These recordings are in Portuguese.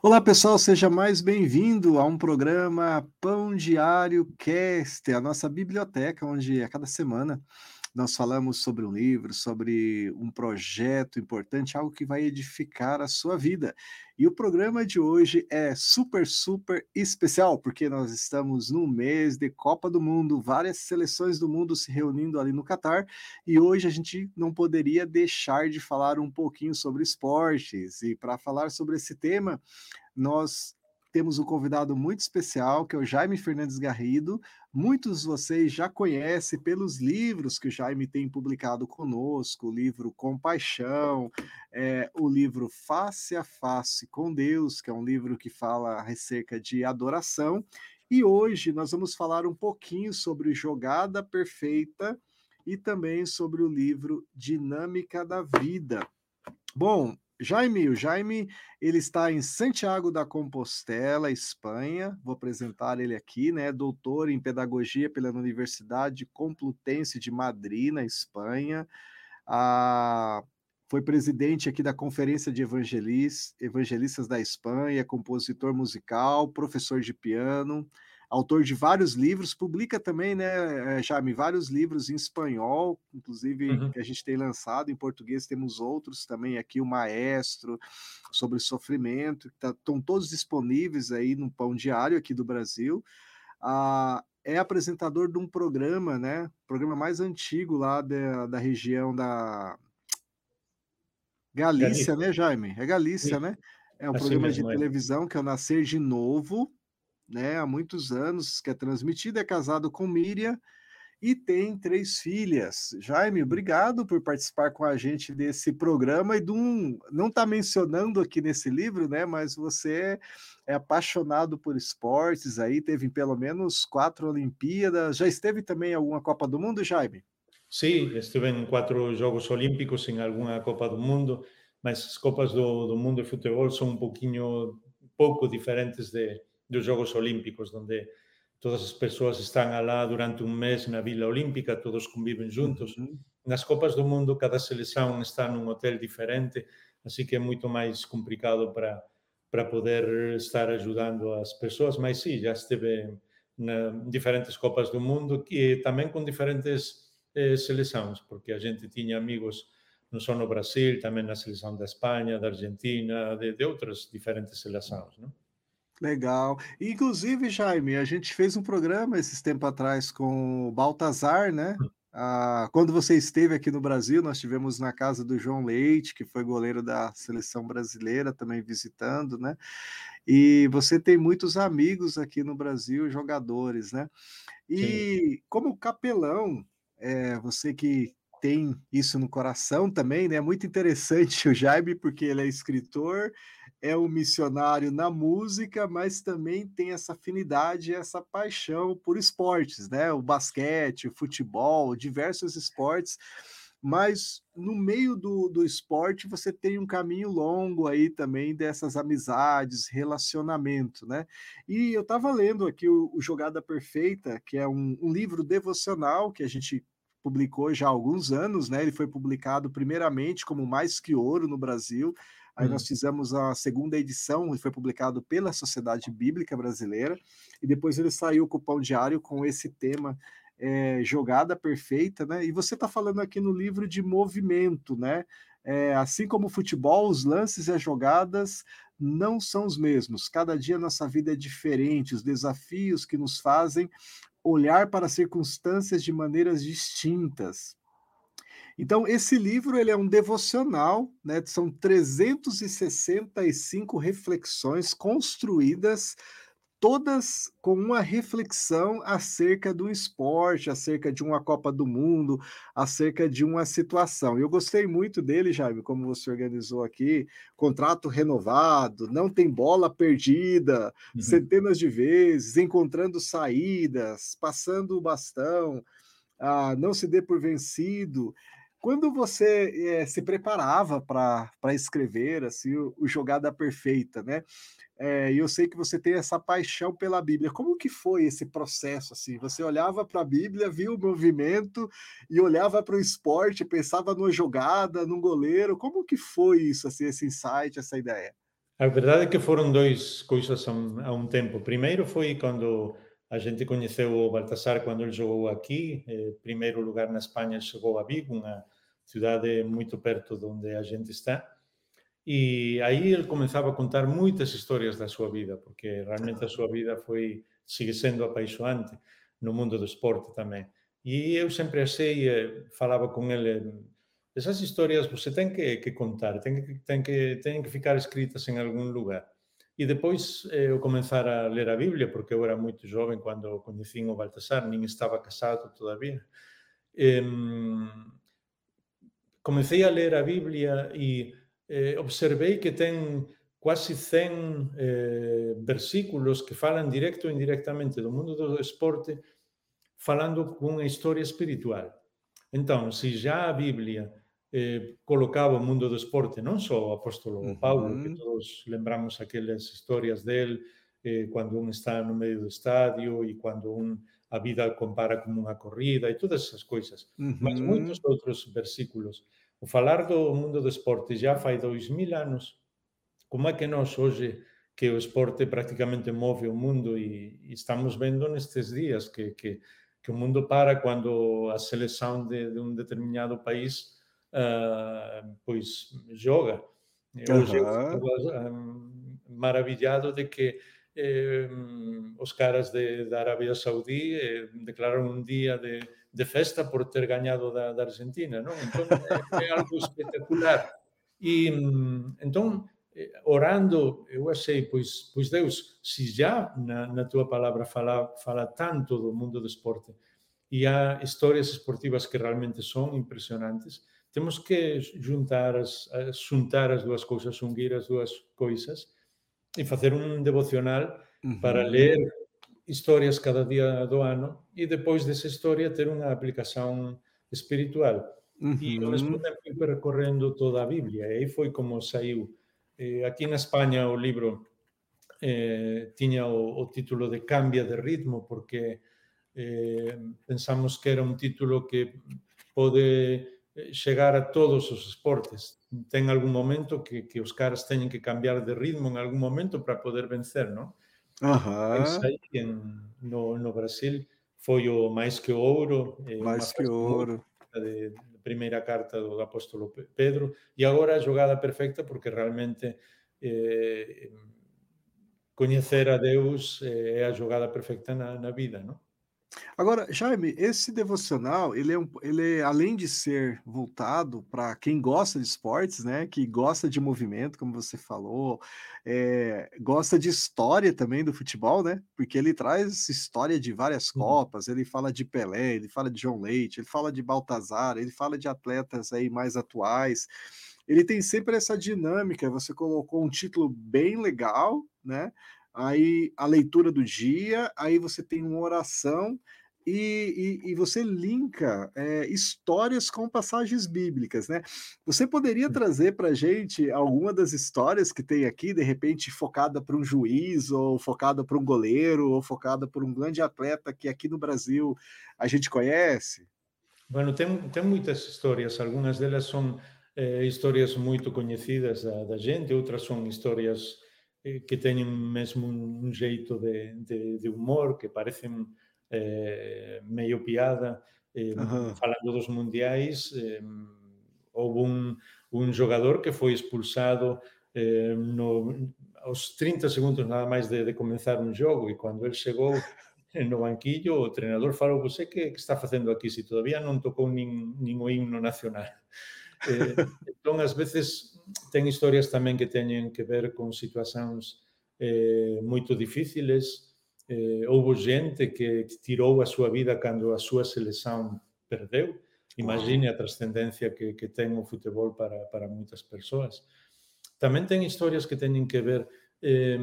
Olá, pessoal, seja mais bem-vindo a um programa Pão Diário Cast, a nossa biblioteca, onde a cada semana nós falamos sobre um livro, sobre um projeto importante, algo que vai edificar a sua vida. E o programa de hoje é super, super especial, porque nós estamos no mês de Copa do Mundo, várias seleções do mundo se reunindo ali no Catar, e hoje a gente não poderia deixar de falar um pouquinho sobre esportes. E para falar sobre esse tema, nós temos um convidado muito especial, que é o Jaime Fernandes Garrido. Muitos de vocês já conhecem pelos livros que o Jaime tem publicado conosco, o livro Compaixão, é, o livro Face a Face com Deus, que é um livro que fala acerca de adoração. E hoje nós vamos falar um pouquinho sobre Jogada Perfeita e também sobre o livro Dinâmica da Vida. Bom, Jaime, o Jaime, ele está em Santiago da Compostela, Espanha. Vou apresentar ele aqui, né? Doutor em Pedagogia pela Universidade Complutense de Madrid, na Espanha. Ah, foi presidente aqui da Conferência de Evangelistas da Espanha, compositor musical, professor de piano, autor de vários livros, publica também, né, eh, Jaime, vários livros em espanhol, inclusive uhum. que a gente tem lançado, em português temos outros também aqui, o Maestro, sobre sofrimento, estão tá, todos disponíveis aí no Pão Diário aqui do Brasil. Ah, é apresentador de um programa, né, programa mais antigo lá da, da região da Galícia, Galícia. né, Jaime? É Galícia, Sim. né? É um assim programa de é. televisão que é o Nascer de Novo, né, há muitos anos, que é transmitido, é casado com Miriam e tem três filhas. Jaime, obrigado por participar com a gente desse programa e de um, não está mencionando aqui nesse livro, né, mas você é apaixonado por esportes aí, teve pelo menos quatro Olimpíadas, já esteve também em alguma Copa do Mundo, Jaime? Sim, estive em quatro Jogos Olímpicos, em alguma Copa do Mundo, mas as Copas do, do Mundo de Futebol são um pouquinho, pouco diferentes de, dos Jogos Olímpicos, onde todas as persoas están alá durante un mes na Vila Olímpica, todos conviven juntos. Nas Copas do Mundo, cada selección está nun hotel diferente, así que é moito máis complicado para, para poder estar ajudando as persoas, mas sí, já esteve na diferentes Copas do Mundo e tamén con diferentes eh, seleções, porque a gente tiña amigos non só no Brasil, tamén na seleção da Espanha, da Argentina, de, de outras diferentes seleções, non? Legal. Inclusive, Jaime, a gente fez um programa esses tempos atrás com o Baltazar, né? Ah, quando você esteve aqui no Brasil, nós tivemos na casa do João Leite, que foi goleiro da seleção brasileira, também visitando, né? E você tem muitos amigos aqui no Brasil, jogadores, né? E Sim. como capelão, é, você que tem isso no coração também, né? É muito interessante o Jaime, porque ele é escritor, é um missionário na música, mas também tem essa afinidade, essa paixão por esportes, né? O basquete, o futebol, diversos esportes. Mas no meio do, do esporte você tem um caminho longo aí também dessas amizades, relacionamento, né? E eu estava lendo aqui o, o, Jogada Perfeita, que é um, um livro devocional que a gente publicou já há alguns anos, né? Ele foi publicado primeiramente como Mais Que Ouro no Brasil. Aí hum. nós fizemos a segunda edição, e foi publicado pela Sociedade Bíblica Brasileira, e depois ele saiu com o Pão Diário com esse tema é, jogada perfeita, né? E você está falando aqui no livro de movimento, né? É, assim como o futebol, os lances e as jogadas não são os mesmos. Cada dia nossa vida é diferente, os desafios que nos fazem olhar para as circunstâncias de maneiras distintas. Então, esse livro ele é um devocional, né? são 365 reflexões construídas todas com uma reflexão acerca do esporte, acerca de uma Copa do Mundo, acerca de uma situação. Eu gostei muito dele, Jaime, como você organizou aqui, contrato renovado, não tem bola perdida, uhum. centenas de vezes, encontrando saídas, passando o bastão, ah, não se dê por vencido. Quando você é, se preparava para escrever assim, o, o Jogada Perfeita, né? É, e eu sei que você tem essa paixão pela Bíblia. Como que foi esse processo? Assim, você olhava para a Bíblia, via o movimento e olhava para o esporte, pensava numa jogada, num goleiro. Como que foi isso, assim, esse insight, essa ideia? A verdade é que foron dois cousas a un, a un tempo. Primeiro foi cando a xente coñeceu o Baltasar cando ele xogou aquí. Eh, primeiro lugar na España xogou a Vigo, unha cidade moito perto de onde a gente está. E aí ele comenzaba a contar moitas historias da súa vida, porque realmente a súa vida foi sigue sendo apaixoante no mundo do esporte tamén. E eu sempre achei, eh, falaba con ele, esas historias você ten que, que contar, ten que, ten que, ten que ficar escritas en algún lugar. E depois eh, eu comenzar a ler a Biblia, porque eu era moito joven cando coñecín o Baltasar, nin estaba casado todavía. Eh, comecei a ler a Biblia e eh, observei que ten quasi 100 eh, versículos que falan directo ou indirectamente do mundo do esporte falando cunha historia espiritual. Entón, se já a Biblia eh, colocaba o mundo do esporte, non só o apóstolo uh -huh. Paulo, que todos lembramos aquelas historias del, eh, cando un está no medio do estadio e cando un a vida compara como unha corrida e todas esas coisas. Uh -huh. Mas moitos outros versículos. O falar do mundo do esporte já fai dois mil anos, como é que nós hoje que o esporte prácticamente move o mundo e, e estamos vendo nestes días que, que, que o mundo para quando a seleção de, de um determinado país Ehm, uh, pois joga. Hoje um, maravilhado de que eh, os caras de, da Arabia Saudí eh, declararon un día de, de festa por ter gañado da, da Argentina, non? Entón, é, é algo espectacular. E, mm, entón, eh, orando, eu achei, pois, pois Deus, se já na, na tua palavra fala, fala tanto do mundo do esporte e há histórias esportivas que realmente são impressionantes, Temos que juntar as, xuntar as dúas cousas, unir as dúas cousas e facer un devocional uhum. para ler historias cada día do ano e depois dessa historia ter unha aplicación espiritual. Uhum. E ao mesmo tempo percorrendo toda a Biblia. E aí foi como saiu. Eh, aquí na España o libro eh, tiña o, o título de Cambia de ritmo porque eh, pensamos que era un título que pode chegar a todos os esportes. Ten algún momento que, que os caras teñen que cambiar de ritmo en algún momento para poder vencer, non? Ajá. aí en, no, no Brasil foi o máis que o ouro. Eh, máis que o ouro. De, de primeira carta do apóstolo Pedro. E agora a jogada perfecta porque realmente eh, coñecer a Deus eh, é a jogada perfecta na, na vida, non? Agora, Jaime, esse devocional, ele é, um, ele é além de ser voltado para quem gosta de esportes, né, que gosta de movimento, como você falou, é, gosta de história também do futebol, né, porque ele traz história de várias uhum. copas, ele fala de Pelé, ele fala de João Leite, ele fala de Baltazar, ele fala de atletas aí mais atuais. Ele tem sempre essa dinâmica, você colocou um título bem legal, né? Aí a leitura do dia, aí você tem uma oração e, e, e você linka é, histórias com passagens bíblicas, né? Você poderia trazer para a gente alguma das histórias que tem aqui, de repente focada para um juiz, ou focada para um goleiro, ou focada por um grande atleta que aqui no Brasil a gente conhece? Bueno, tem, tem muitas histórias, algumas delas são eh, histórias muito conhecidas da, da gente, outras são histórias Eh, que teñen mesmo un, xeito de, de, de humor que parecen eh, meio piada eh, falando dos mundiais eh, houve un, un xogador que foi expulsado eh, no, aos 30 segundos nada máis de, de comenzar un xogo e cando el chegou no banquillo o treinador falou, você que, que está facendo aquí se si todavía non tocou nin, nin o himno nacional Eh, entón, ás veces, ten historias tamén que teñen que ver con situacións eh, moito difíciles. Eh, houbo xente que tirou a súa vida cando a súa selección perdeu. Imagine a trascendencia que, que ten o futebol para, para moitas persoas. Tamén ten historias que teñen que ver eh,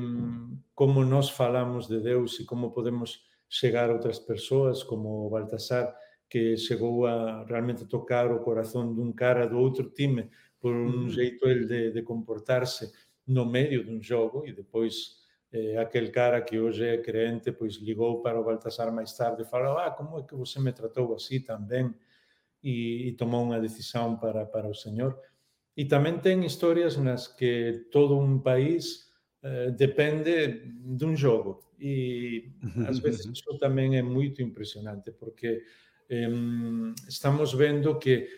como nós falamos de Deus e como podemos chegar a outras persoas, como Baltasar, que chegou a realmente tocar o corazón dun cara do outro time por un jeito el de, de comportarse no medio dun jogo e depois eh, aquel cara que hoxe é creente pois ligou para o Baltasar máis tarde e falou ah, como é que você me tratou así tamén? E, e tomou unha decisión para, para o Señor. E tamén ten historias nas que todo un país uh, depende de um jogo. E às vezes isso também é muito impressionante, porque um, estamos vendo que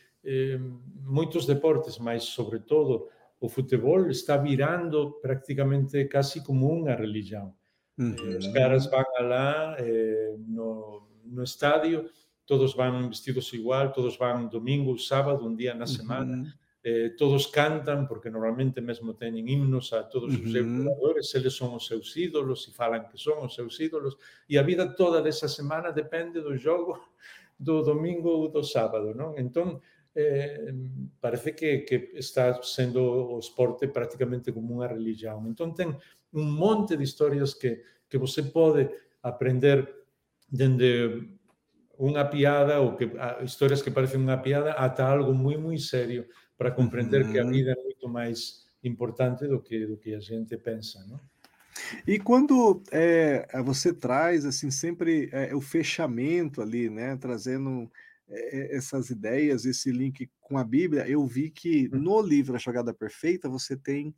moitos deportes, mas sobre todo o futebol está virando praticamente casi como unha religión. Uh. Os caras van alá eh, no, no estadio, todos van vestidos igual, todos van domingo, sábado, un día na semana, uh -huh. eh, todos cantan, porque normalmente mesmo teñen himnos a todos os uh -huh. seus jugadores, eles son os seus ídolos e falan que son os seus ídolos, e a vida toda desa semana depende do jogo do domingo ou do sábado, non? Entón, eh, parece que, que está sendo o esporte prácticamente como unha religión. Entón ten un monte de historias que, que você pode aprender dende unha piada ou que a, historias que parecen unha piada ata algo moi moi serio para comprender mm que a vida é moito máis importante do que do que a xente pensa, non? E quando é, você traz assim sempre é, o fechamento ali, né, trazendo é, essas ideias, esse link com a Bíblia, eu vi que hum. no livro A Jogada Perfeita você tem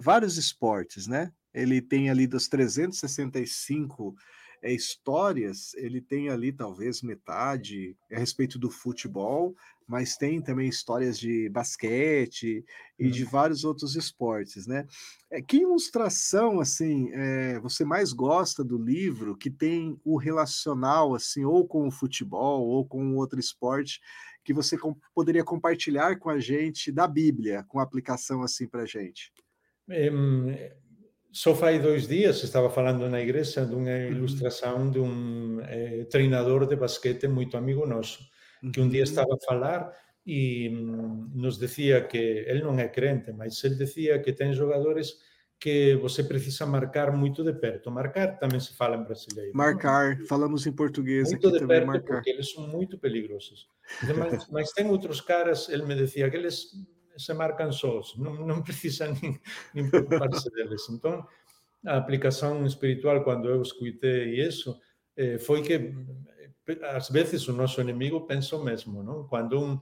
város esportes, né? Ele tem ali dos 365 é, histórias, ele tem ali talvez metade a respeito do futebol, mas tem também histórias de basquete e de uhum. vários outros esportes, né? É, que ilustração, assim, é, você mais gosta do livro que tem o relacional, assim, ou com o futebol ou com outro esporte que você com, poderia compartilhar com a gente da Bíblia, com aplicação assim para a gente? Só faz dois dias estava falando na igreja de uma ilustração de um eh, treinador de basquete muito amigo nosso, que um dia estava a falar e nos dizia que ele não é crente, mas ele dizia que tem jogadores que você precisa marcar muito de perto. Marcar também se fala em brasileiro. Marcar, não? falamos em português muito aqui de também, perto, marcar. porque eles são muito perigosos. Mas, mas tem outros caras, ele me dizia que eles se marcan sós, non, non precisan nin, nin preocuparse deles. Entón, a aplicación espiritual, cando eu escuitei eso, eh, foi que eh, ás veces o noso enemigo pensa o mesmo, non? Cando un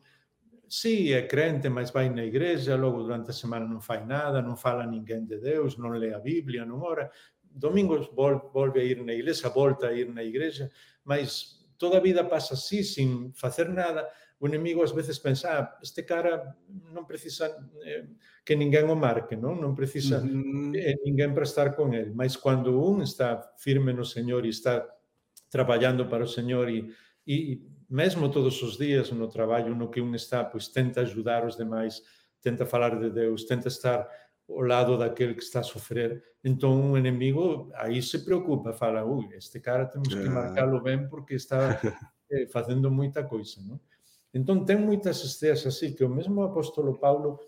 sí, é crente, mas vai na igreja, logo durante a semana non fai nada, non fala ninguén de Deus, non lê a Biblia, non ora. Domingos volve a ir na igreja, volta a ir na igreja, mas toda a vida pasa así, sin facer nada, o inimigo ás veces pensa, ah, este cara non precisa eh, que ninguén o marque, non? Non precisa uh -huh. eh, ninguén para estar con el, mas cando un está firme no Señor e está traballando para o Señor e, e mesmo todos os días no traballo no que un está, pois tenta ajudar os demais, tenta falar de Deus, tenta estar ao lado daquele que está a sofrer. Então, um inimigo aí se preocupa, fala, ui, este cara temos que marcá-lo bem porque está eh, fazendo muita coisa, não? Entón, ten moitas ideas así que o mesmo apóstolo Paulo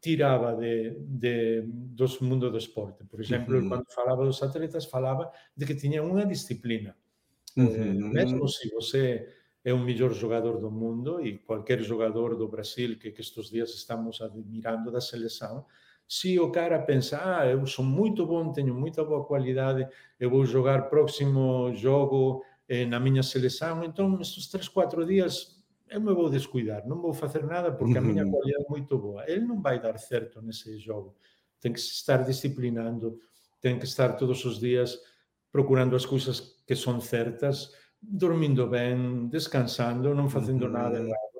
tiraba de, de, dos mundo do esporte. Por exemplo, -huh. cando falaba dos atletas, falaba de que tiñan unha disciplina. Eh, mesmo se você é o mellor jogador do mundo e cualquier jogador do Brasil que, que estes días estamos admirando da seleção, se o cara pensa, ah, eu sou muito bom, teño moita boa qualidade, eu vou jogar próximo jogo eh, na miña seleção, então estes tres, quatro días eu me vou descuidar, non vou facer nada porque a miña cualidade é moito boa. El non vai dar certo nese xogo. Ten que estar disciplinando, ten que estar todos os días procurando as cousas que son certas, dormindo ben, descansando, non facendo nada errado.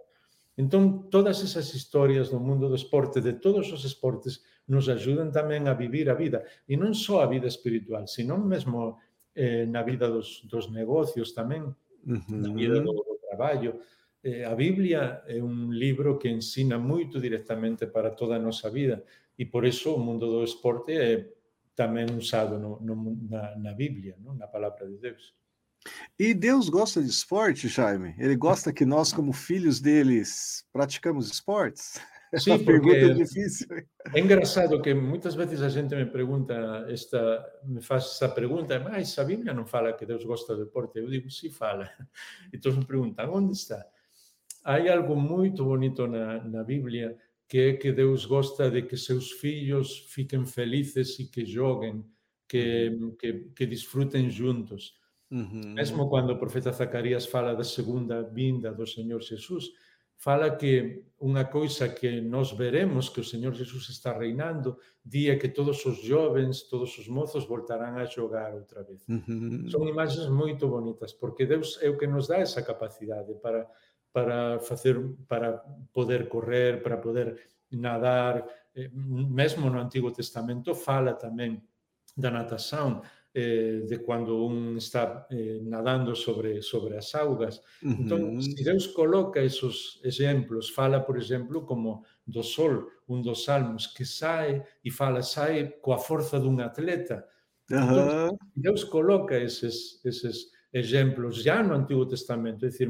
Entón, todas esas historias do mundo do esporte, de todos os esportes, nos axudan tamén a vivir a vida. E non só a vida espiritual, sino mesmo eh, na vida dos, dos negocios tamén, uh -huh. na vida do, do traballo, eh, a Biblia é un libro que ensina moito directamente para toda a nosa vida e por eso o mundo do esporte é tamén usado no, no, na, na Bíblia, no? na palavra de Deus. E Deus gosta de esporte, Jaime? Ele gosta que nós, como filhos deles, praticamos esportes? Sim, Essa pergunta é difícil. É engraçado que muitas vezes a gente me pergunta, esta, me faz essa pergunta, mas a Bíblia não fala que Deus gosta de esporte? Eu digo, sim, fala. Então me perguntam, onde está? Hai algo moito bonito na, na Biblia que é que Deus gosta de que seus fillos fiquen felices e que joguen, que, que, que disfruten juntos. Uh -huh. Mesmo quando o profeta Zacarías fala da segunda vinda do Señor Xesús, fala que unha coisa que nós veremos que o Señor Jesús está reinando, día que todos os jovens, todos os mozos voltarán a xogar outra vez. Uh -huh. Son imaxes moito bonitas, porque Deus é o que nos dá esa capacidade para para facer para poder correr, para poder nadar, eh, mesmo no Antigo Testamento fala tamén da natação, eh, de cando un está eh, nadando sobre sobre as augas. Entón, uh -huh. se Deus coloca esos exemplos, fala, por exemplo, como do sol, un dos salmos que sae e fala sae coa forza dun atleta. Uh -huh. entón, Deus coloca eses eses exemplos já no Antigo Testamento, é dicir,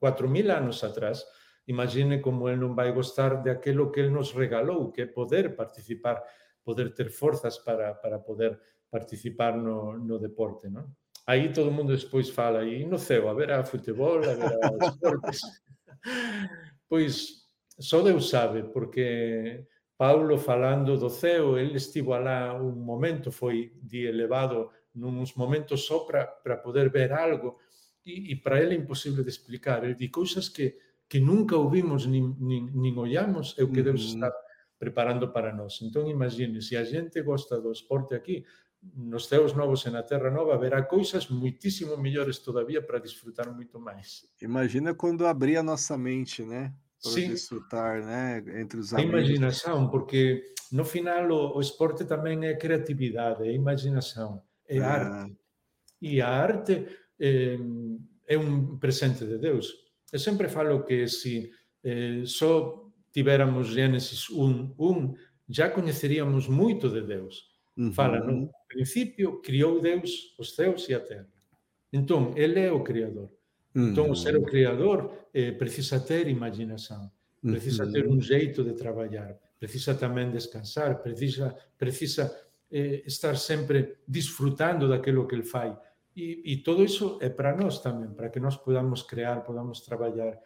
4.000 anos atrás, imagine como ele non vai gostar de aquilo que ele nos regalou, que é poder participar, poder ter forzas para, para poder participar no, no deporte, non? Aí todo mundo despois fala, e no ceo, a ver a futebol, a ver a esportes. pois só Deus sabe, porque Paulo falando do ceo, ele estivo alá un momento, foi de elevado nuns momentos só para poder ver algo, e, e para ele é imposible de explicar. Ele di cousas que, que nunca ouvimos nin, nin, nin ollamos, é o que Deus está preparando para nós. Entón, imagine, se a gente gosta do esporte aquí, nos ceos novos e na terra nova haverá coisas muitíssimo melhores todavia para desfrutar muito mais. Imagina quando abrir a nossa mente, né? Para Sim. desfrutar, né? Entre os amigos. A imaginação, porque no final o, o esporte também é criatividade, é imaginação, é ah. arte. E a arte eh, é un presente de Deus. E sempre falo que se eh, só tivéramos Gênesis 1, 1, já coñeceríamos moito de Deus. Uhum. Fala, no principio criou Deus os céus e a terra. Entón, ele é o Criador. Uhum. Entón, o ser o Criador eh, precisa ter imaginação, precisa ter un xeito de traballar, precisa tamén descansar, precisa, precisa eh, estar sempre disfrutando daquilo que ele fai, E, e todo isso é para nós também, para que nós podamos criar, podamos trabalhar,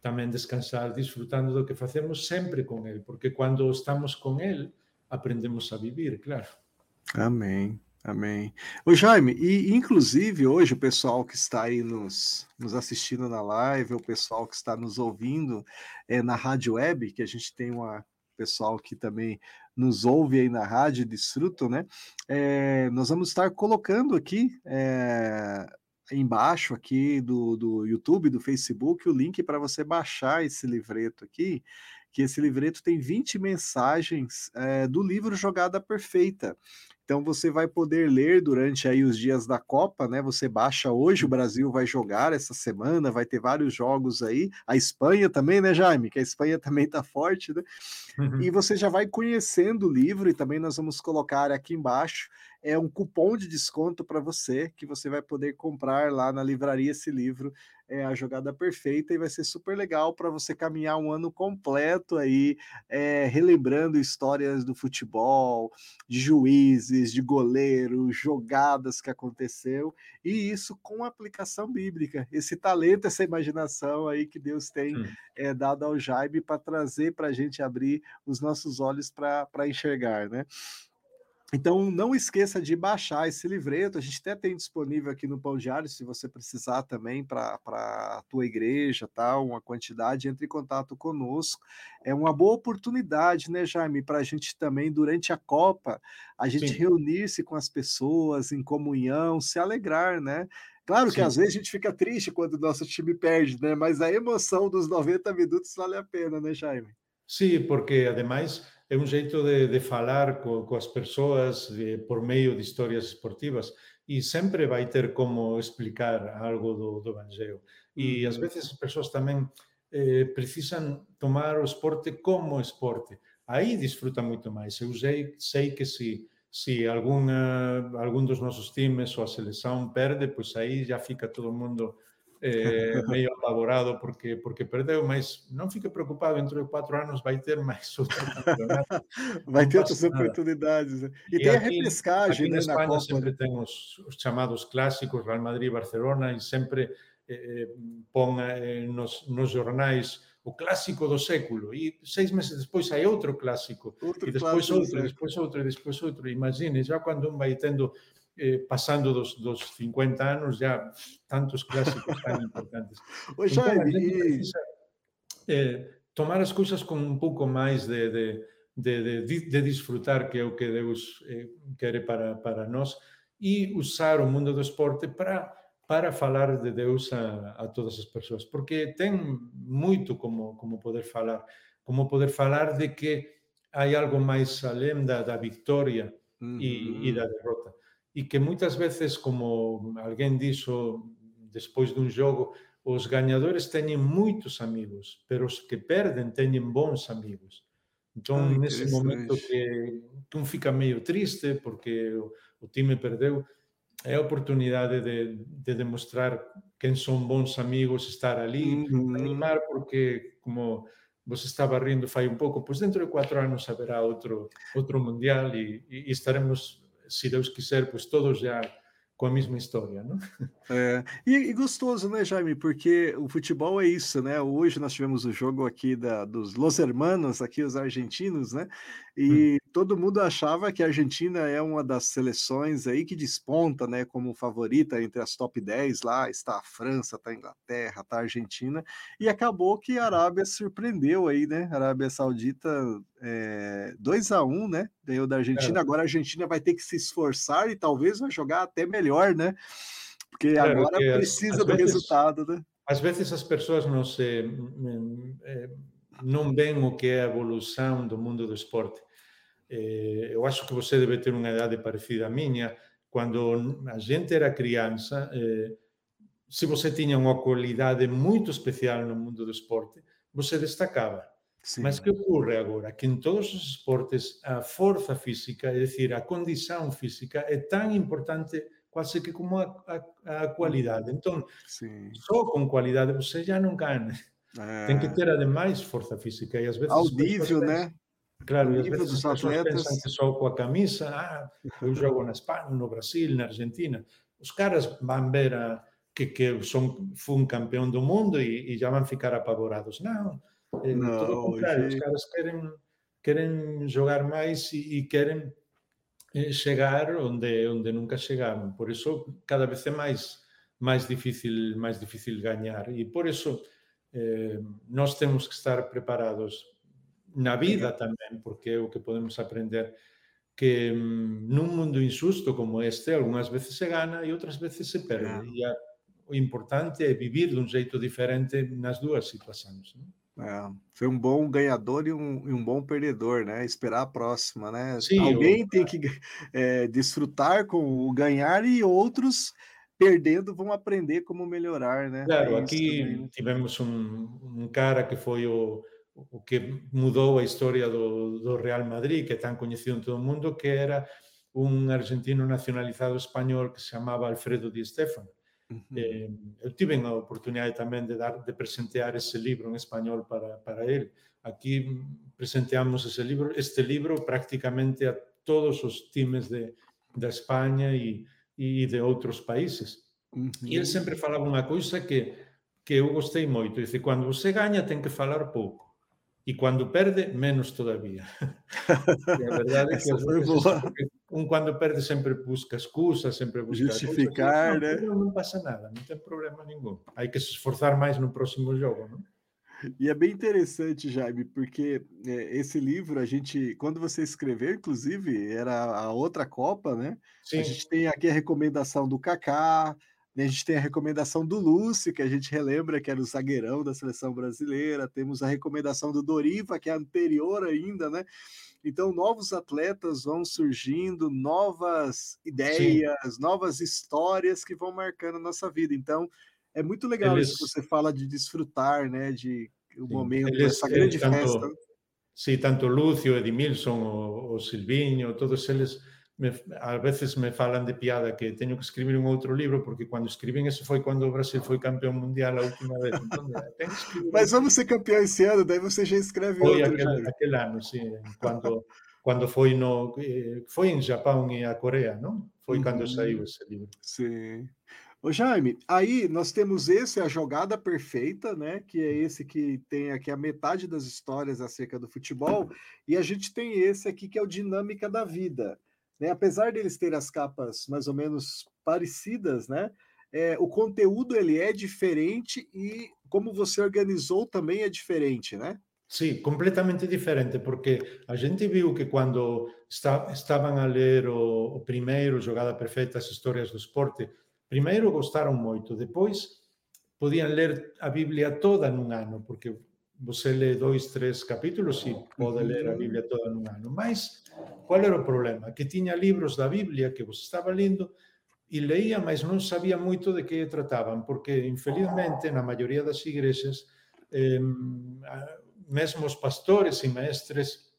também descansar, desfrutando do que fazemos sempre com ele, porque quando estamos com ele, aprendemos a viver, claro. Amém. Amém. Ô Jaime, e inclusive hoje o pessoal que está aí nos, nos assistindo na live, o pessoal que está nos ouvindo é, na rádio web, que a gente tem uma pessoal que também nos ouve aí na rádio Desfruto, né? É, nós vamos estar colocando aqui é, embaixo aqui do, do YouTube, do Facebook, o link para você baixar esse livreto aqui que esse livreto tem 20 mensagens é, do livro Jogada Perfeita. Então você vai poder ler durante aí os dias da Copa, né? Você baixa hoje, o Brasil vai jogar essa semana, vai ter vários jogos aí. A Espanha também, né, Jaime? Que a Espanha também tá forte, né? Uhum. E você já vai conhecendo o livro e também nós vamos colocar aqui embaixo é um cupom de desconto para você que você vai poder comprar lá na livraria esse livro. É a jogada perfeita e vai ser super legal para você caminhar um ano completo aí, é, relembrando histórias do futebol, de juízes, de goleiro, jogadas que aconteceu, e isso com aplicação bíblica, esse talento, essa imaginação aí que Deus tem é, dado ao Jaime para trazer para a gente abrir os nossos olhos para enxergar, né? Então, não esqueça de baixar esse livreto. A gente até tem disponível aqui no Pão Diário, se você precisar também para a tua igreja, tá? uma quantidade, entre em contato conosco. É uma boa oportunidade, né, Jaime, para a gente também, durante a Copa, a gente reunir-se com as pessoas em comunhão, se alegrar, né? Claro Sim. que às vezes a gente fica triste quando o nosso time perde, né? Mas a emoção dos 90 minutos vale a pena, né, Jaime? Sim, porque ademais é un xeito de, de falar co, coas persoas de, por meio de historias esportivas e sempre vai ter como explicar algo do, do Evangelho. E ás veces as persoas tamén eh, precisan tomar o esporte como esporte. Aí disfruta moito máis. Eu sei, sei que se, se alguna, algún dos nosos times ou a selección perde, pois aí já fica todo o mundo eh, medio apavorado porque porque perdeu, mas non fique preocupado, dentro de quatro anos vai ter máis outro campeonato. vai ter outras nada. oportunidades. ¿eh? E, e tem aqui, a repescagem, né, na Espanha Copa. sempre tem os chamados clássicos, Real Madrid, Barcelona, e sempre eh, pon eh, nos, nos jornais o clásico do século e seis meses despois hai outro clásico outro e despois outro, despois outro, e despois outro. Imagine, já quando un vai tendo eh, pasando dos, dos 50 anos ya tantos clásicos tan importantes. Pois xa, entón, precisa, eh, tomar as cousas con un pouco máis de, de, de, de, de disfrutar que é o que Deus eh, quere para, para nós e usar o mundo do esporte para para falar de Deus a, a todas as persoas, porque ten moito como, como poder falar, como poder falar de que hai algo máis além da, da victoria e, mm -hmm. e da derrota. E que moitas veces, como alguén dixo despois dun jogo, os gañadores teñen moitos amigos, pero os que perden teñen bons amigos. Entón, Ai, nese momento que, que un fica meio triste porque o, o time perdeu, é a oportunidade de, de demostrar quen son bons amigos, estar ali, uh -huh. animar, porque, como vos estaba rindo fai un pouco, pois dentro de cuatro anos haberá outro, outro mundial e, e estaremos, se Deus quiser, pois todos já com a mesma história, não? É, e, e, gostoso, né, Jaime? Porque o futebol é isso, né? Hoje nós tivemos o jogo aqui da, dos Los Hermanos, aqui os argentinos, né? E hum. todo mundo achava que a Argentina é uma das seleções aí que desponta, né, como favorita entre as top 10 lá, está a França, está a Inglaterra, está a Argentina, e acabou que a Arábia surpreendeu aí, né? A Arábia Saudita é, 2 a 1 né? Ganhou da Argentina. É. Agora a Argentina vai ter que se esforçar e talvez vai jogar até melhor, né? Porque claro, agora precisa do vezes, resultado, né? Às vezes as pessoas não se não veem o que é a evolução do mundo do esporte. Eh, eu acho que você deve ter uma idade parecida à minha. Quando a gente era criança, eh, se você tinha uma qualidade muito especial no mundo do esporte, você destacava Sim. Mas que ocorre agora? Que em todos os esportes a força física, é decir, a condição física é tão importante quase que como a, a, a qualidade. Então, Sim. só com qualidade você já não ganha. É. Tem que ter, ademais, força física. E às vezes... Ao nível, né? Claro, e às vezes as pessoas pensam que só com a camisa, ah, eu jogo na Espanha, no Brasil, na Argentina. Os caras vão ver a, que, que são, foi um campeão do mundo e, e já vão ficar apavorados. Não, Eh, no, todo o contrario, os caras queren queren xogar máis e, e queren eh, Eh, chegar onde onde nunca chegaron. Por iso cada vez é máis máis difícil máis difícil gañar e por iso eh, nós temos que estar preparados na vida tamén, porque é o que podemos aprender que mm, nun mundo insusto como este, algunhas veces se gana e outras veces se perde. Claro. E a, o importante é vivir dun xeito diferente nas dúas situacións. Non? É, foi um bom ganhador e um, e um, bom perdedor, né? Esperar a próxima, né? Sim, Alguém eu... tem que é, desfrutar com o ganhar e outros perdendo vão aprender como melhorar, né? Claro, é aqui também. Né? tivemos um, um, cara que foi o, o que mudou a história do, do, Real Madrid, que é tão conhecido em todo o mundo, que era um argentino nacionalizado espanhol que se chamava Alfredo Di Stefano. -huh. eh, eu tive a oportunidade tamén de dar de presentear ese libro en español para, para él. Aquí presenteamos ese libro, este libro prácticamente a todos os times de, da España e, e de outros países. Uh -huh. E ele sempre falaba unha cousa que que eu gostei moito. Dice, cando você gaña ten que falar pouco. E quando perde, menos todavía. e a verdade é que, é que un quando perde sempre busca excusas, sempre busca justificar, né? Não, não passa nada, não tem problema nenhum. Hay que se esforçar mais no próximo jogo, não? E é bem interessante, Jaime, porque é, esse livro, a gente, quando você escreveu, inclusive, era a outra Copa, né? Sim. A gente tem aqui a recomendação do Kaká, né? a gente tem a recomendação do Lúcio, que a gente relembra que era o zagueirão da seleção brasileira, temos a recomendação do Doriva, que é anterior ainda, né? Então, novos atletas vão surgindo, novas ideias, Sim. novas histórias que vão marcando a nossa vida. Então, é muito legal eles, isso que você fala de desfrutar, né? De o momento, eles, essa grande tanto, festa. Sim, tanto Lúcio, Edmilson, o, o Silvinho, todos eles me, a veces me falan de piada que teño que escribir un outro libro porque cando escribín eso foi cando o Brasil foi campeón mundial a última vez. Entón, Mas vamos ser campeão esse ano, daí você já escreve foi outro. Aquel, aquel ano, sí, quando, quando foi no eh, foi en Japão e a Coreia, non? Foi uhum. saiu esse livro. Sim. Ô Jaime, aí nós temos esse, a jogada perfeita, né? Que é esse que tem aqui a metade das histórias acerca do futebol, e a gente tem esse aqui que é o Dinâmica da Vida. Né? Apesar deles terem as capas mais ou menos parecidas, né? é, o conteúdo ele é diferente e como você organizou também é diferente, né? Sim, completamente diferente, porque a gente viu que quando está, estavam a ler o, o primeiro Jogada Perfeita, as histórias do esporte, primeiro gostaram muito, depois podiam ler a Bíblia toda num ano, porque você lê dois, três capítulos e pode ler a Bíblia toda num ano. Mas, qual era o problema? Que tinha livros da Bíblia que você estava lendo e leía, mas não sabia muito de que trataban, porque, infelizmente, na maioria das igrexas, eh, mesmo os pastores e maestres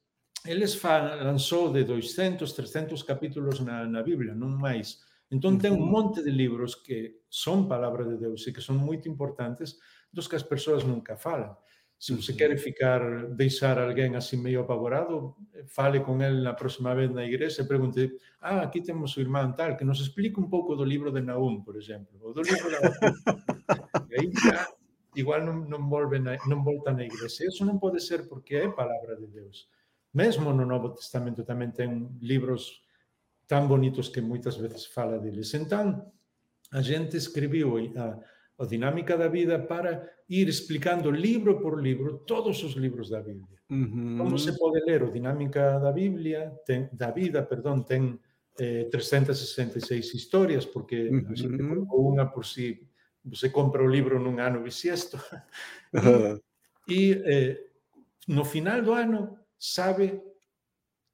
eles falan só de 200, 300 capítulos na, na Bíblia, non máis. Entón ten un monte de libros que son palabra de Deus e que son moito importantes dos que as persoas nunca falan. Se você quer ficar, deixar alguén así meio apavorado, fale con el na próxima vez na igrexa e pregunte, ah, aquí temos o irmán tal, que nos explique un pouco do libro de Naum, por exemplo, ou do libro de e aí já, igual non, non, volve na, non volta na igrexa. Eso non pode ser porque é palabra de Deus. Mesmo no Novo Testamento tamén ten libros tan bonitos que moitas veces fala deles. Entón, a gente escribiu a, a dinámica da vida para ir explicando libro por libro todos os libros da Biblia. Uh -huh. Como se pode ler o dinámica da Biblia, ten, da vida, perdón, ten eh, 366 historias, porque uh -huh. a gente colocou unha por si você compra o livro num ano bisiesto e eh, no final do ano sabe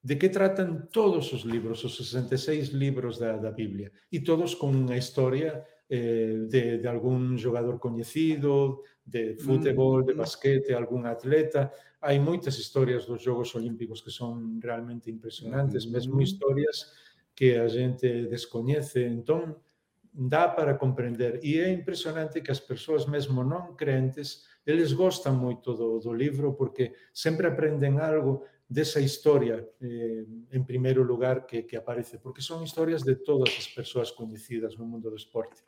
de que tratan todos os libros, os 66 libros da, da Biblia, e todos con unha historia eh, de, de algún xogador coñecido, de fútbol, de mm, mm. basquete, algún atleta. Hai moitas historias dos Xogos Olímpicos que son realmente impresionantes, mesmo mm. historias que a xente descoñece. Entón, dá para comprender. E é impresionante que as persoas mesmo non crentes, eles gostan moito do, do libro porque sempre aprenden algo desa historia eh, en primeiro lugar que, que aparece, porque son historias de todas as persoas coñecidas no mundo do esporte.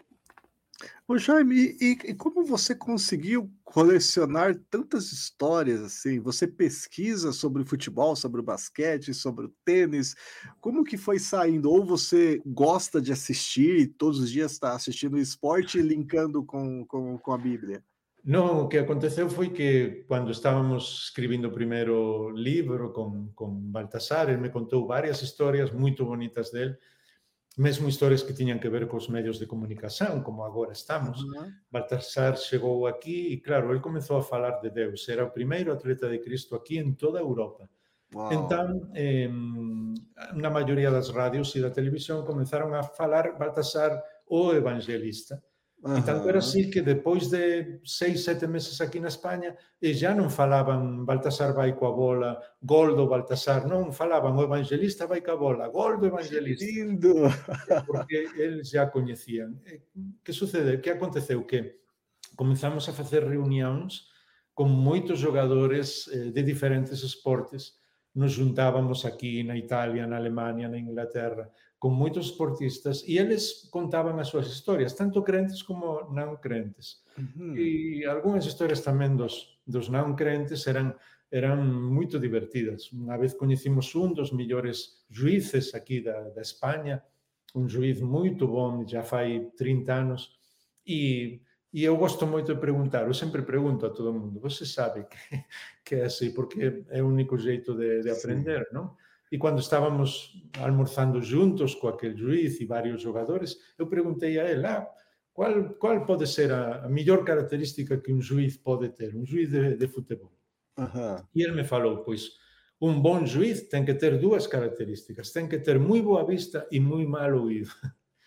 Ô Jaime, e, e, como você conseguiu colecionar tantas histórias assim? Você pesquisa sobre o futebol, sobre o basquete, sobre o tênis? Como que foi saindo? Ou você gosta de assistir e todos os dias está assistindo esporte e linkando com, com, com a Bíblia? Não, o que aconteceu foi que quando estávamos escrevendo o primeiro livro com, com Baltasar, ele me contou várias histórias muito bonitas dele mesmo historias que tiñan que ver cos medios de comunicación, como agora estamos. Uh -huh. Baltasar chegou aquí e, claro, el comezou a falar de Deus. Era o primeiro atleta de Cristo aquí en toda Europa. Wow. Entón, eh, na maioría das radios e da televisión comenzaron a falar Baltasar o evangelista. Uhum. E tanto era así que depois de seis, sete meses aquí na España, e já non falaban Baltasar vai coa bola, gol do Baltasar, non falaban o evangelista vai coa bola, gol do evangelista. Lindo! Porque eles já coñecían. Que sucede? Que aconteceu? Que comenzamos a facer reunións con moitos jogadores eh, de diferentes esportes, nos juntábamos aquí na Italia, na Alemania, na Inglaterra, com muitos esportistas e eles contaban as suas historias, tanto crentes como non crentes. Uhum. E algunhas historias tamén dos, dos non crentes eran eran moito divertidas. Unha vez coñecimos un dos millores juíces aquí da, da España, un juiz moito bom, já fai 30 anos, e, e eu gosto moito de preguntar, eu sempre pregunto a todo mundo, você sabe que, que é así, porque é o único jeito de, de aprender, sí. non? E quando estávamos almorzando juntos com aquele juiz e vários jogadores, eu perguntei a ele, ah, qual, qual pode ser a, a melhor característica que um juiz pode ter, um juiz de, de futebol? Uhum. E ele me falou, pois, um bom juiz tem que ter duas características, tem que ter muito boa vista e muito mal ouído.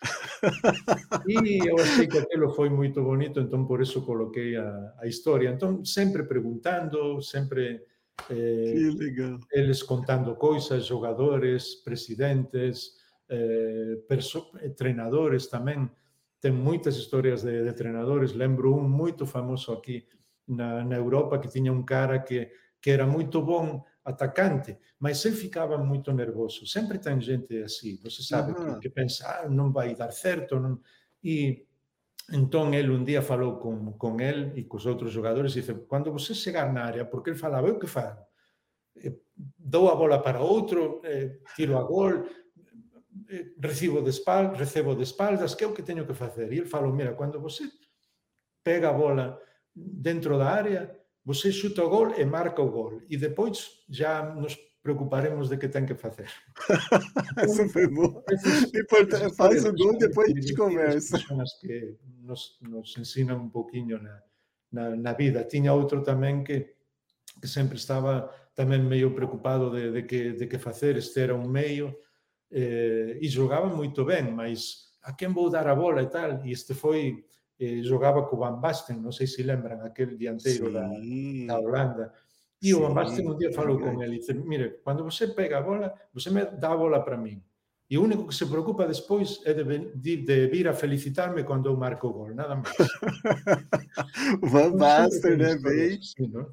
e eu achei que aquilo foi muito bonito, então por isso coloquei a, a história. Então, sempre perguntando, sempre Eh, legal. Eles contando coisas, jogadores, presidentes, eh, treinadores tamén. Ten moitas historias de, de treinadores. Lembro un moito famoso aquí na, na Europa que tiña un cara que, que era moito bon atacante, mas ele ficaba moito nervoso. Sempre ten gente así, você sabe, que, que pensa, ah, non vai dar certo, non... E Entón, el un día falou con, con el e cos outros jogadores e dice, cando você chegar na área, porque el falaba, eu que fago? Eh, dou a bola para outro, eh, tiro a gol, eh, recibo de espaldas, recebo de espaldas, que é o que teño que facer? E el falou, mira, cando você pega a bola dentro da área, você chuta o gol e marca o gol. E depois já nos preocuparemos de que ten que facer. Eso foi bom. Faz o gol e depois a gente conversa. Que, nos, nos ensina un pouquiño na, na, na vida. Tiña outro tamén que, que sempre estaba tamén meio preocupado de, de, que, de que facer, este era un meio, eh, e jogaba moito ben, mas a quen vou dar a bola e tal, e este foi, eh, jogaba co Van Basten, non sei se lembran, aquel dianteiro sí. da, da Holanda, e o Van Basten un día falou con ele, e dice, mire, cando você pega a bola, você me dá a bola para min, E o único que se preocupa depois é de, de, de vir a felicitar-me quando eu marco o gol, nada mais. Van Basten, né, bem? Assim, não?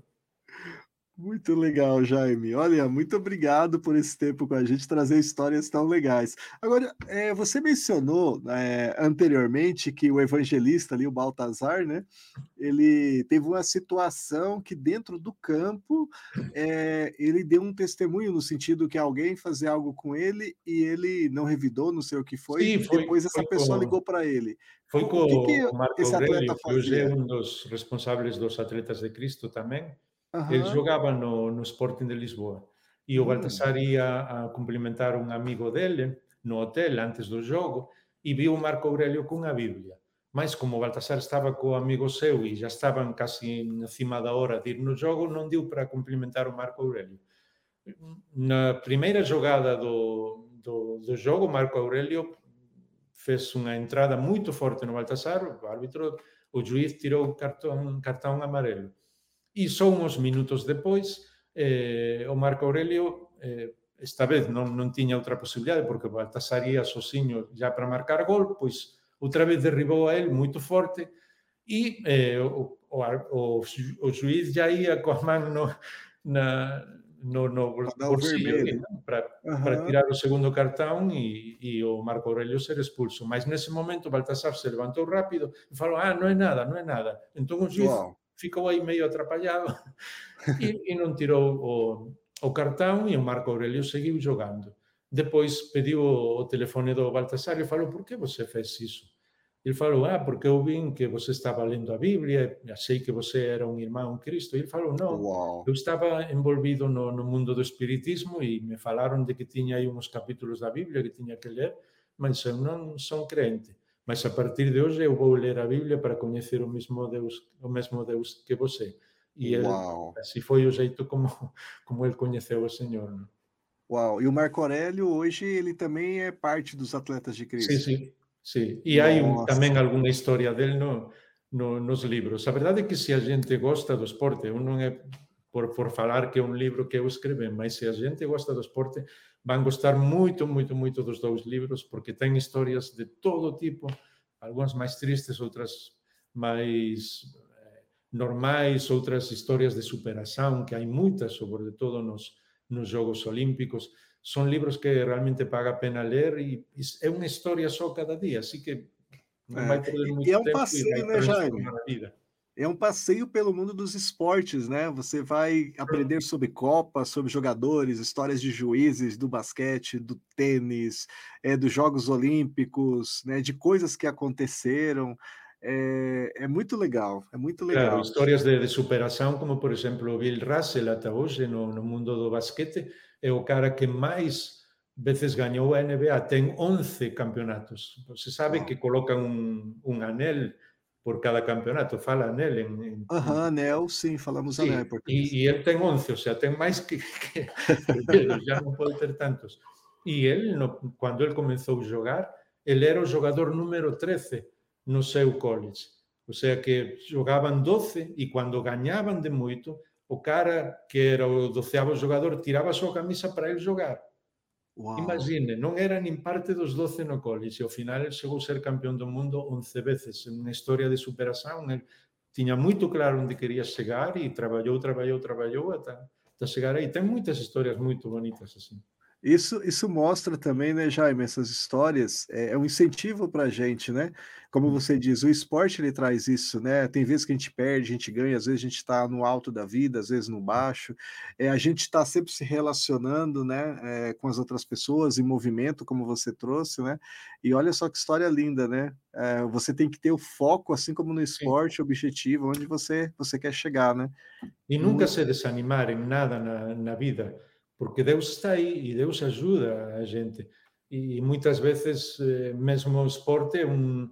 Muito legal, Jaime. Olha, muito obrigado por esse tempo com a gente, trazer histórias tão legais. Agora, é, você mencionou é, anteriormente que o evangelista ali, o Baltazar, né? Ele teve uma situação que dentro do campo é, ele deu um testemunho no sentido que alguém fazia algo com ele e ele não revidou, não sei o que foi. Sim, foi depois essa pessoa com, ligou para ele. Foi com o, que que o Marco Aurélio, que hoje é um dos responsáveis dos Atletas de Cristo também Uhum. Ele jogava no, no Sporting de Lisboa. E o Baltasar ia a cumprimentar un amigo dele no hotel antes do jogo e viu o Marco Aurelio cunha Biblia. Mas como o Baltasar estaba co amigo seu e já estaban casi encima da hora de ir no jogo, non diu para cumprimentar o Marco Aurelio. Na primeira jogada do, do, do jogo, Marco Aurelio fez unha entrada moito forte no Baltasar, o árbitro, o juiz tirou cartón, cartón amarelo. E só uns minutos depois, eh, o Marco Aurelio eh, esta vez non, non tiña outra posibilidade porque Baltasar ia sozinho já para marcar gol, pois outra vez derribou a el moito forte e eh, o, o, o, o juiz já ia coa man no, na, no, no bolsillo para, para tirar o segundo cartón e, e o Marco Aurelio ser expulso. Mas nese momento Baltasar se levantou rápido e falou, ah, non é nada, non é nada. Entón o juiz wow ficou aí meio atrapalhado e, e non tirou o, o cartão e o Marco Aurelio seguiu jogando. Depois pediu o, telefone do Baltasar e falou, por que você fez isso? Ele falou, ah, porque eu vi que você estava lendo a Bíblia, achei que você era um irmão Cristo. Ele falou, não, wow. eu estava envolvido no, no, mundo do espiritismo e me falaram de que tinha aí uns capítulos da Bíblia que tinha que ler, mas eu não sou crente mas a partir de hoje eu vou ler a Bíblia para conhecer o mesmo Deus, o mesmo Deus que você. E ele, assim foi o jeito como como ele conheceu o Senhor. Né? Uau! E o Marco Aurélio hoje ele também é parte dos atletas de Cristo. Sim, sim, sim. E há um, também alguma história dele no, no, nos livros. A verdade é que se a gente gosta do esporte, eu não é por, por falar que é um livro que eu escrevi, mas se a gente gosta do esporte, Van gostar moito, moito, moito dos dous libros porque ten historias de todo tipo, algunhas máis tristes, outras máis eh, normais, outras historias de superación, que hai moitas, sobre todo nos, nos Jogos Olímpicos. Son libros que realmente paga a pena ler e, é unha historia só cada día, así que non vai perder moito tempo e é un paseo, e vai transformar a vida. É um passeio pelo mundo dos esportes, né? Você vai aprender sobre Copa, sobre jogadores, histórias de juízes do basquete, do tênis, é, dos Jogos Olímpicos, né? De coisas que aconteceram. É, é muito legal, é muito legal. Claro, histórias de, de, superação, como por exemplo o Bill Russell até hoje no, no mundo do basquete, é o cara que mais vezes ganhou a NBA, tem 11 campeonatos. Você sabe que colocam um, um anel por cada campeonato, fala nele. Em. Aham, anel, sim, falamos sim, anel. E, e, ele tem 11, ou seja, tem mais que, que já não pode ter tantos. E ele, no, quando ele começou a jogar, ele era o jogador número 13 no seu college. Ou seja, que jogavam 12 e quando ganhavam de muito, o cara que era o doceavo jogador tirava a sua camisa para ele jogar. Wow. Imagine, non era nin parte dos 12 no college, e ao final chegou a ser campeón do mundo 11 veces, unha historia de superación, el tiña moito claro onde quería chegar e traballou, traballou, traballou ata, ata chegar aí. Ten moitas historias moito bonitas así. Isso, isso mostra também, né, Jaime, essas histórias, é, é um incentivo para a gente, né? Como Hum. você diz, o esporte ele traz isso, né? Tem vezes que a gente perde, a gente ganha, às vezes a gente está no alto da vida, às vezes no baixo. É, a gente está sempre se relacionando, né, é, com as outras pessoas, em movimento, como você trouxe, né? E olha só que história linda, né? É, você tem que ter o foco, assim como no Sim. esporte, objetivo, onde você, você quer chegar, né? E nunca Muito. se desanimar em nada na, na vida, porque Deus está aí e Deus ajuda a gente. E muitas vezes, eh, mesmo o esporte é um,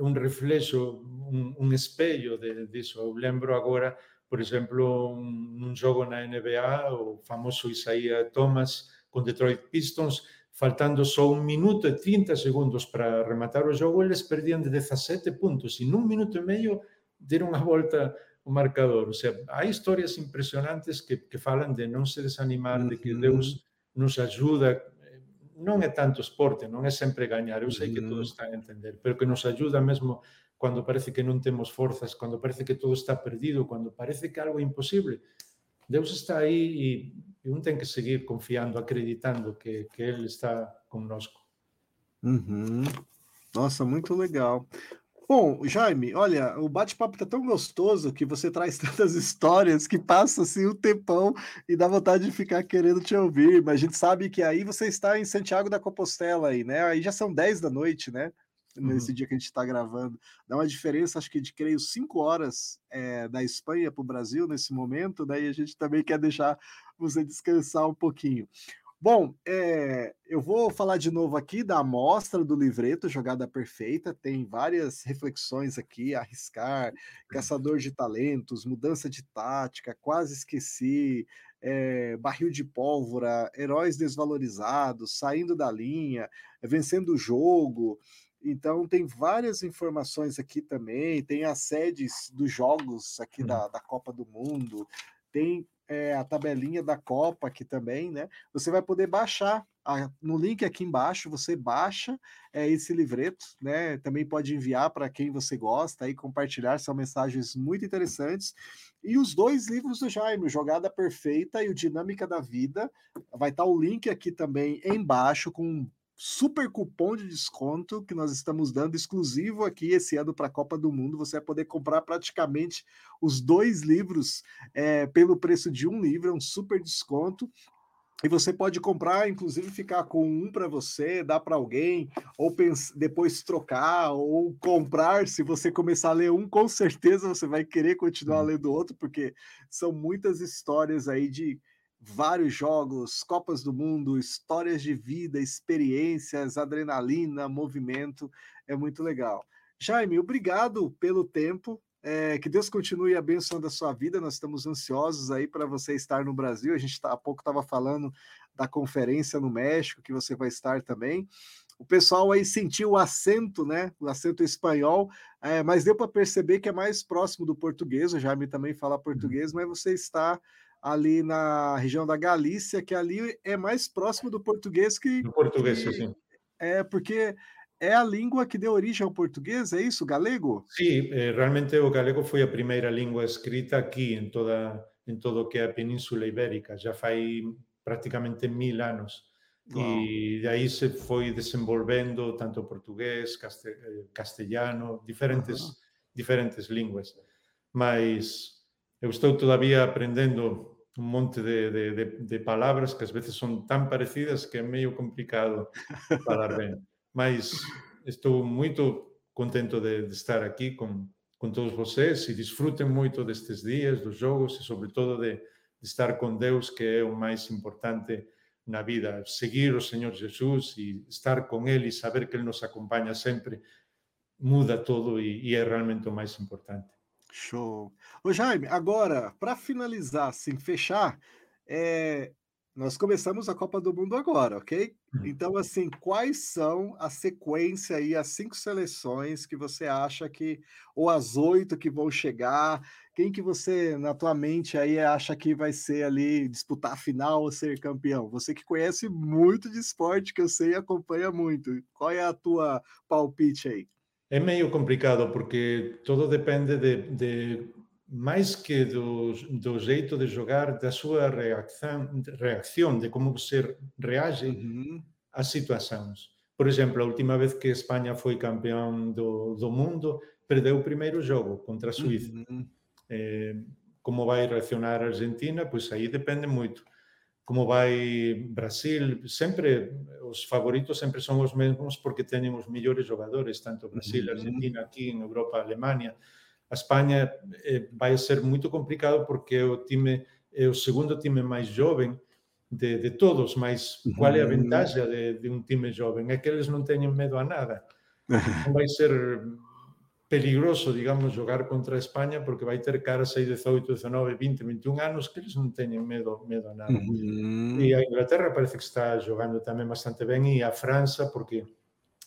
um reflexo, um, um espelho de, disso. Eu lembro agora, por exemplo, um, um jogo na NBA, o famoso Isaiah Thomas com Detroit Pistons, faltando só um minuto e 30 segundos para rematar o jogo, eles perdiam de 17 pontos e num minuto e meio deram a volta o marcador. O sea, hai historias impresionantes que, que falan de non se desanimar, de que Uhum, Deus nos ajuda. Non é tanto esporte, non é sempre gañar, eu sei que uhum, todos están a entender, pero que nos ajuda mesmo cando parece que non temos forzas, cando parece que todo está perdido, cando parece que algo é imposible. Deus está aí e, e un ten que seguir confiando, acreditando que, que Ele está conosco. uhum. Nossa, muito legal. Bom, Jaime, olha, o bate-papo tá tão gostoso que você traz tantas histórias que passa assim um tempão e dá vontade de ficar querendo te ouvir, mas a gente sabe que aí você está em Santiago da Compostela aí, né? Aí já são 10 da noite, né? Nesse Uhum. dia que a gente está gravando. Dá uma diferença, acho que de creio 5 horas é, da Espanha para o Brasil nesse momento, daí a gente também quer deixar você descansar um pouquinho. Bom, é, eu vou falar de novo aqui da amostra do livreto Jogada Perfeita. Tem várias reflexões aqui: arriscar, caçador de talentos, mudança de tática, quase esqueci, é, barril de pólvora, heróis desvalorizados, saindo da linha, vencendo o jogo. Então, tem várias informações aqui também. Tem as sedes dos jogos aqui Uhum. da, da Copa do Mundo, tem é, a tabelinha da Copa aqui também, né? Você vai poder baixar a, no link aqui embaixo, você baixa é, esse livreto, né? Também pode enviar para quem você gosta e compartilhar, são mensagens muito interessantes. E os dois livros do Jaime, Jogada Perfeita e o Dinâmica da Vida, vai estar o link aqui também embaixo com super cupom de desconto que nós estamos dando exclusivo aqui esse ano para a Copa do Mundo. Você vai poder comprar praticamente os dois livros é, pelo preço de um livro, é um super desconto. E você pode comprar, inclusive ficar com um para você, dar para alguém, ou depois trocar, ou comprar. Se você começar a ler um, com certeza você vai querer continuar Uhum. lendo outro, porque são muitas histórias aí de vários jogos, Copas do Mundo, histórias de vida, experiências, adrenalina, movimento. É muito legal. Jaime, obrigado pelo tempo. É, que Deus continue abençoando a sua vida. Nós estamos ansiosos aí para você estar no Brasil. A gente tá, há pouco estava falando da conferência no México, que você vai estar também. O pessoal aí sentiu o acento, né? O acento espanhol, é, mas deu para perceber que é mais próximo do português. O Jaime também fala português, mas você está ali na região da Galícia, que ali é mais próximo do português que. Do português, que sim. É, porque é a língua que deu origem ao português, é isso, galego? Sí, eh, realmente o galego foi a primeira língua escrita aquí en toda en todo o que é a Península Ibérica, já fai prácticamente mil anos. Uau. E de aí se foi desenvolvendo tanto portugués, caste, eh, castellano, diferentes, diferentes línguas. Mas eu estou todavía aprendendo un monte de, de, de, de palabras que ás veces son tan parecidas que é meio complicado falar ben. Mas estou moito contento de, de estar aquí con, con todos vocês e disfruten moito destes días, dos jogos e sobre todo de, de estar con Deus que é o máis importante na vida, seguir o Señor Jesús e estar con Ele e saber que Ele nos acompaña sempre muda todo e, e é realmente o máis importante. Show. Ô Jaime, agora, para finalizar, assim, fechar, é, nós começamos a Copa do Mundo agora, ok? Então, assim, quais são a sequência aí, as cinco seleções que você acha que, ou as oito que vão chegar, quem que você, na tua mente aí, acha que vai ser ali, disputar a final ou ser campeão? Você que conhece muito de esporte, que eu sei e acompanha muito. Qual é a tua palpite aí? É meio complicado porque todo depende de, de mais que do, do jeito de jogar, da sua reação, reação de como você reage uhum. às situações. Por exemplo, a última vez que Espanha foi campeão do, do mundo, perdeu o primeiro jogo contra a Suíça. Uhum. Eh, como vai reaccionar a Argentina? Pois aí depende muito. Como vai Brasil? Sempre os favoritos sempre são os mesmos porque têm os melhores jogadores, tanto Brasil. Argentina, aqui em Europa, Alemanha. A Espanha eh, vai ser muito complicado porque o time é o segundo time mais jovem de, de todos, mas qual é a vantagem de, de, um time jovem? É que eles não têm medo a nada. Não vai ser peligroso, digamos, jogar contra a Espanha porque vai ter caras aí 18, 19, 20, 21 anos que eles não têm medo, medo a nada. Uhum. E a Inglaterra parece que está jogando também bastante bem e a França porque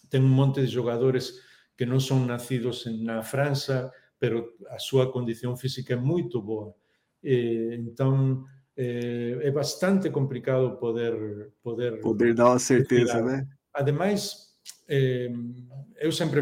tem um monte de jogadores que não são nascidos na França, pero a súa condición física é muito boa. E, então, é, é bastante complicado poder poder poder dar uma certeza, né? Ademais, eh, eu sempre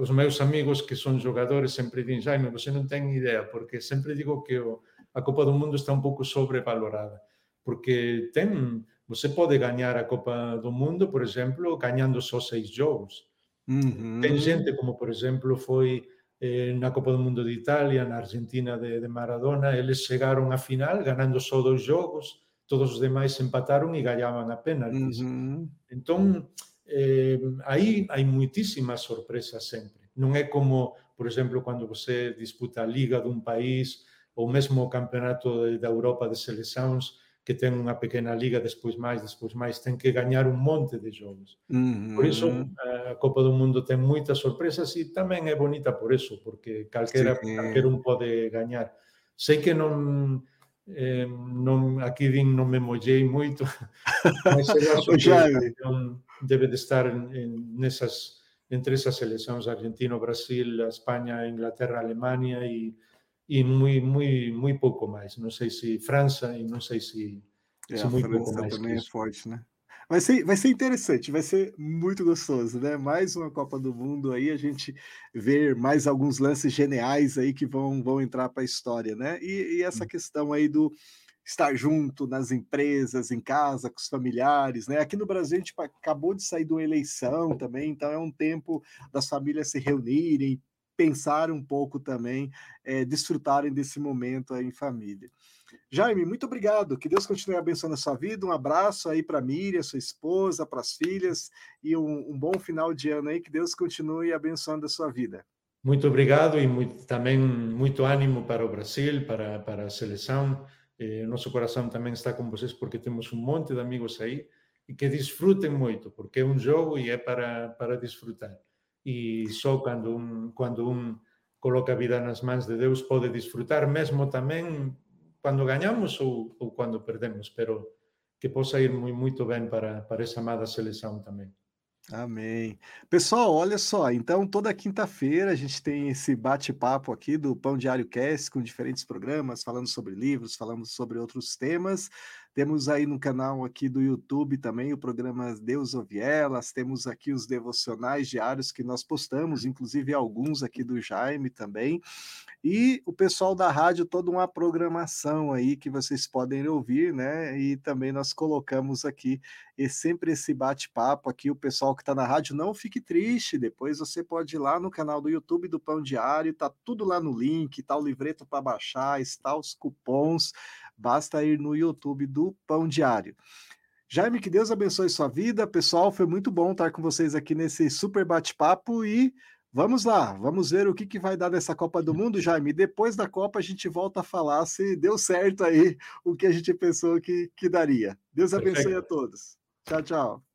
os meus amigos que são jogadores sempre dizem, Jaime, você não tem ideia, porque sempre digo que o, a Copa do Mundo está um pouco sobrevalorada, porque tem você pode ganhar a Copa do Mundo, por exemplo, ganhando só seis jogos. Uhum. Tem gente como, por exemplo, foi eh, na Copa do Mundo de Italia, na Argentina de, de Maradona, eles chegaron á final ganando só dois jogos, todos os demais empataron e ganhaban a penaltis. Uhum. Entón, eh, aí hai muitísimas sorpresas sempre. Non é como, por exemplo, cando você disputa a Liga dun país ou mesmo o Campeonato da Europa de Seleccións, que ten unha pequena liga, despois máis, despois máis, ten que gañar un monte de xogos. Mm -hmm. Por iso, a eh, Copa do Mundo ten moitas sorpresas e tamén é bonita por eso, porque calquera, sí. calquera un pode gañar. Sei que non eh, non aquí din non me mollei moito, mas eu acho que debe de estar en, en nesas, entre esas seleccións Argentino, Brasil, España, Inglaterra, Alemania e e muito, muito, muito pouco mais. Não sei se França e não sei se, se muito pouco é forte, né? Vai ser, vai ser interessante, vai ser muito gostoso, né? Mais uma Copa do Mundo aí, a gente ver mais alguns lances geniais aí que vão, vão entrar para a história, né? E, e essa hum. questão aí do estar junto nas empresas, em casa, com os familiares, né? Aqui no Brasil a gente acabou de sair de uma eleição também, então é um tempo das famílias se reunirem, pensar um pouco também, é, desfrutarem desse momento aí em família. Jaime, muito obrigado. Que Deus continue abençoando a sua vida. Um abraço aí para Miriam, sua esposa, para as filhas e um, um, bom final de ano aí. Que Deus continue abençoando a sua vida. Muito obrigado e muito, também muito ânimo para o Brasil, para, para a seleção. Eh, nosso coração também está com vocês porque temos um monte de amigos aí e que desfrutem muito, porque é um jogo e é para, para desfrutar e só quando un, quando un coloca a vida nas mans de Deus pode disfrutar mesmo tamén cando gañamos ou, ou cando perdemos, pero que possa ir moi, moito ben para, para esa amada seleção também. Amém. Pessoal, olha só, então toda quinta-feira a gente tem esse bate-papo aqui do Pão Diário Cast com diferentes programas, falando sobre livros, falando sobre outros temas. Temos aí no canal aqui do YouTube também o programa Deus ouve elas, temos aqui os devocionais diários que nós postamos, inclusive alguns aqui do Jaime também. E o pessoal da rádio, toda uma programação aí que vocês podem ouvir, né? E também nós colocamos aqui e sempre esse bate-papo aqui. O pessoal que está na rádio, não fique triste. Depois você pode ir lá no canal do YouTube do Pão Diário, tá tudo lá no link, tá o livreto para baixar, está os cupons. Basta ir no YouTube do Pão Diário. Jaime, que Deus abençoe sua vida. Pessoal, foi muito bom estar com vocês aqui nesse super bate-papo e vamos lá, vamos ver o que, que vai dar nessa Copa do Mundo, Jaime. Depois da Copa a gente volta a falar se deu certo aí o que a gente pensou que, que daria. Deus abençoe Perfeito. a todos. Tchau, tchau.